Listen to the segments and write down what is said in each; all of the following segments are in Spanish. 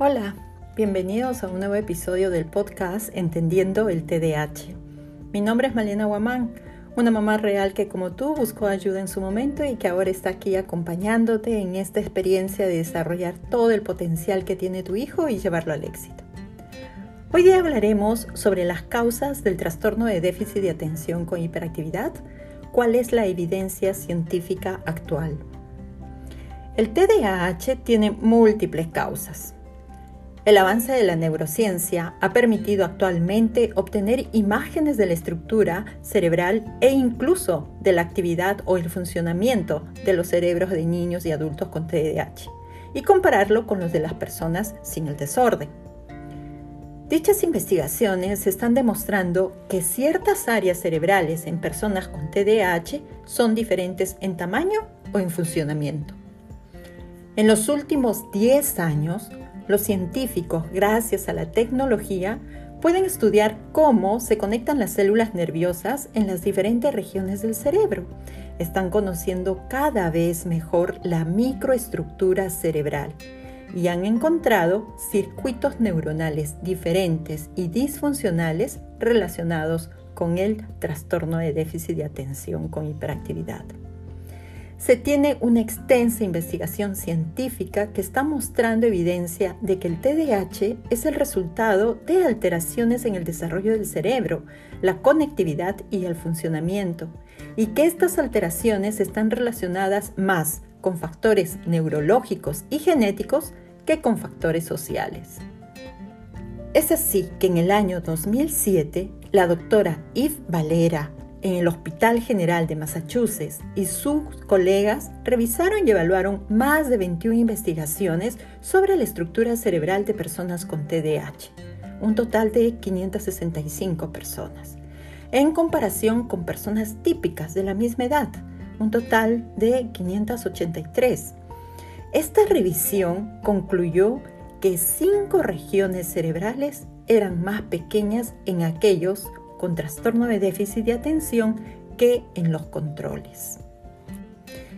Hola, bienvenidos a un nuevo episodio del podcast Entendiendo el TDAH. Mi nombre es Malena Guamán, una mamá real que como tú buscó ayuda en su momento y que ahora está aquí acompañándote en esta experiencia de desarrollar todo el potencial que tiene tu hijo y llevarlo al éxito. Hoy día hablaremos sobre las causas del trastorno de déficit de atención con hiperactividad, cuál es la evidencia científica actual. El TDAH tiene múltiples causas. El avance de la neurociencia ha permitido actualmente obtener imágenes de la estructura cerebral e incluso de la actividad o el funcionamiento de los cerebros de niños y adultos con TDAH y compararlo con los de las personas sin el desorden. Dichas investigaciones están demostrando que ciertas áreas cerebrales en personas con TDAH son diferentes en tamaño o en funcionamiento. En los últimos 10 años, los científicos, gracias a la tecnología, pueden estudiar cómo se conectan las células nerviosas en las diferentes regiones del cerebro. Están conociendo cada vez mejor la microestructura cerebral y han encontrado circuitos neuronales diferentes y disfuncionales relacionados con el trastorno de déficit de atención con hiperactividad se tiene una extensa investigación científica que está mostrando evidencia de que el TDAH es el resultado de alteraciones en el desarrollo del cerebro, la conectividad y el funcionamiento, y que estas alteraciones están relacionadas más con factores neurológicos y genéticos que con factores sociales. Es así que en el año 2007, la doctora Yves Valera en el Hospital General de Massachusetts y sus colegas revisaron y evaluaron más de 21 investigaciones sobre la estructura cerebral de personas con TDAH, un total de 565 personas, en comparación con personas típicas de la misma edad, un total de 583. Esta revisión concluyó que cinco regiones cerebrales eran más pequeñas en aquellos con trastorno de déficit de atención que en los controles.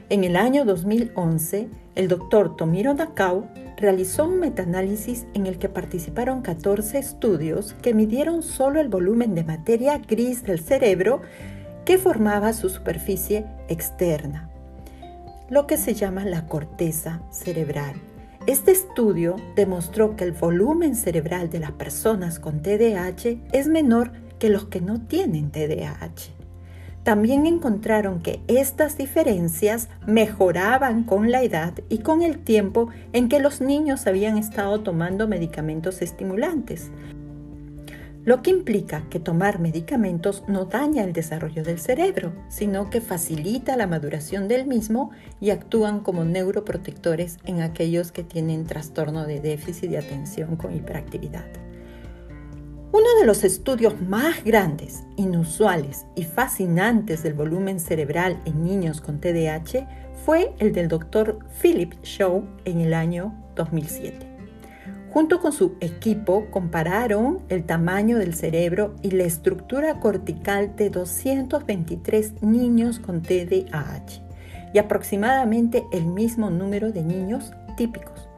En el año 2011, el doctor Tomiro Nakao realizó un metaanálisis en el que participaron 14 estudios que midieron solo el volumen de materia gris del cerebro que formaba su superficie externa, lo que se llama la corteza cerebral. Este estudio demostró que el volumen cerebral de las personas con TDAH es menor que los que no tienen TDAH. También encontraron que estas diferencias mejoraban con la edad y con el tiempo en que los niños habían estado tomando medicamentos estimulantes, lo que implica que tomar medicamentos no daña el desarrollo del cerebro, sino que facilita la maduración del mismo y actúan como neuroprotectores en aquellos que tienen trastorno de déficit de atención con hiperactividad. De los estudios más grandes, inusuales y fascinantes del volumen cerebral en niños con TDAH fue el del Dr. Philip Shaw en el año 2007. Junto con su equipo compararon el tamaño del cerebro y la estructura cortical de 223 niños con TDAH y aproximadamente el mismo número de niños típicos.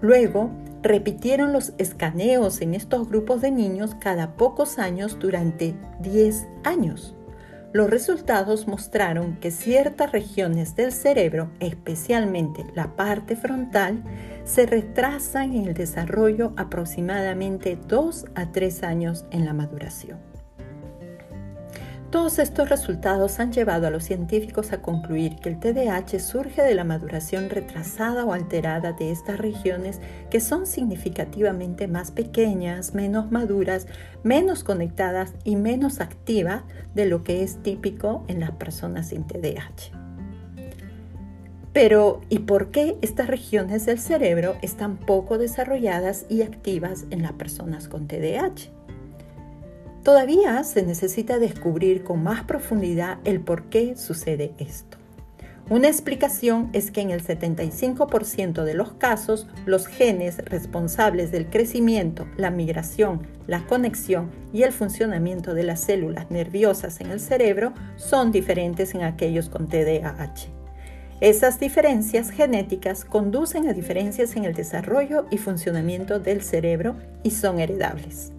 Luego repitieron los escaneos en estos grupos de niños cada pocos años durante 10 años. Los resultados mostraron que ciertas regiones del cerebro, especialmente la parte frontal, se retrasan en el desarrollo aproximadamente 2 a 3 años en la maduración. Todos estos resultados han llevado a los científicos a concluir que el TDAH surge de la maduración retrasada o alterada de estas regiones que son significativamente más pequeñas, menos maduras, menos conectadas y menos activas de lo que es típico en las personas sin TDAH. Pero, ¿y por qué estas regiones del cerebro están poco desarrolladas y activas en las personas con TDAH? Todavía se necesita descubrir con más profundidad el por qué sucede esto. Una explicación es que en el 75% de los casos los genes responsables del crecimiento, la migración, la conexión y el funcionamiento de las células nerviosas en el cerebro son diferentes en aquellos con TDAH. Esas diferencias genéticas conducen a diferencias en el desarrollo y funcionamiento del cerebro y son heredables.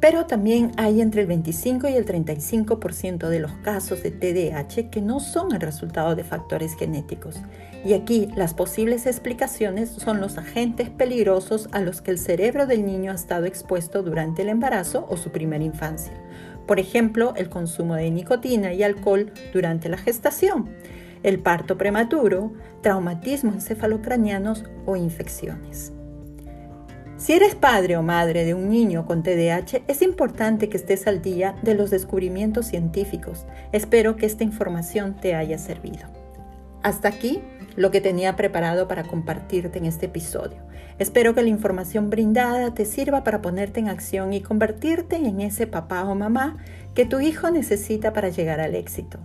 Pero también hay entre el 25 y el 35% de los casos de TDAH que no son el resultado de factores genéticos. Y aquí las posibles explicaciones son los agentes peligrosos a los que el cerebro del niño ha estado expuesto durante el embarazo o su primera infancia. Por ejemplo, el consumo de nicotina y alcohol durante la gestación, el parto prematuro, traumatismos encefalocranianos o infecciones. Si eres padre o madre de un niño con TDAH, es importante que estés al día de los descubrimientos científicos. Espero que esta información te haya servido. Hasta aquí lo que tenía preparado para compartirte en este episodio. Espero que la información brindada te sirva para ponerte en acción y convertirte en ese papá o mamá que tu hijo necesita para llegar al éxito.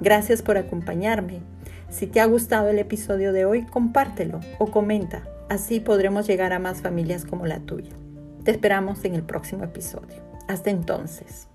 Gracias por acompañarme. Si te ha gustado el episodio de hoy, compártelo o comenta Así podremos llegar a más familias como la tuya. Te esperamos en el próximo episodio. Hasta entonces.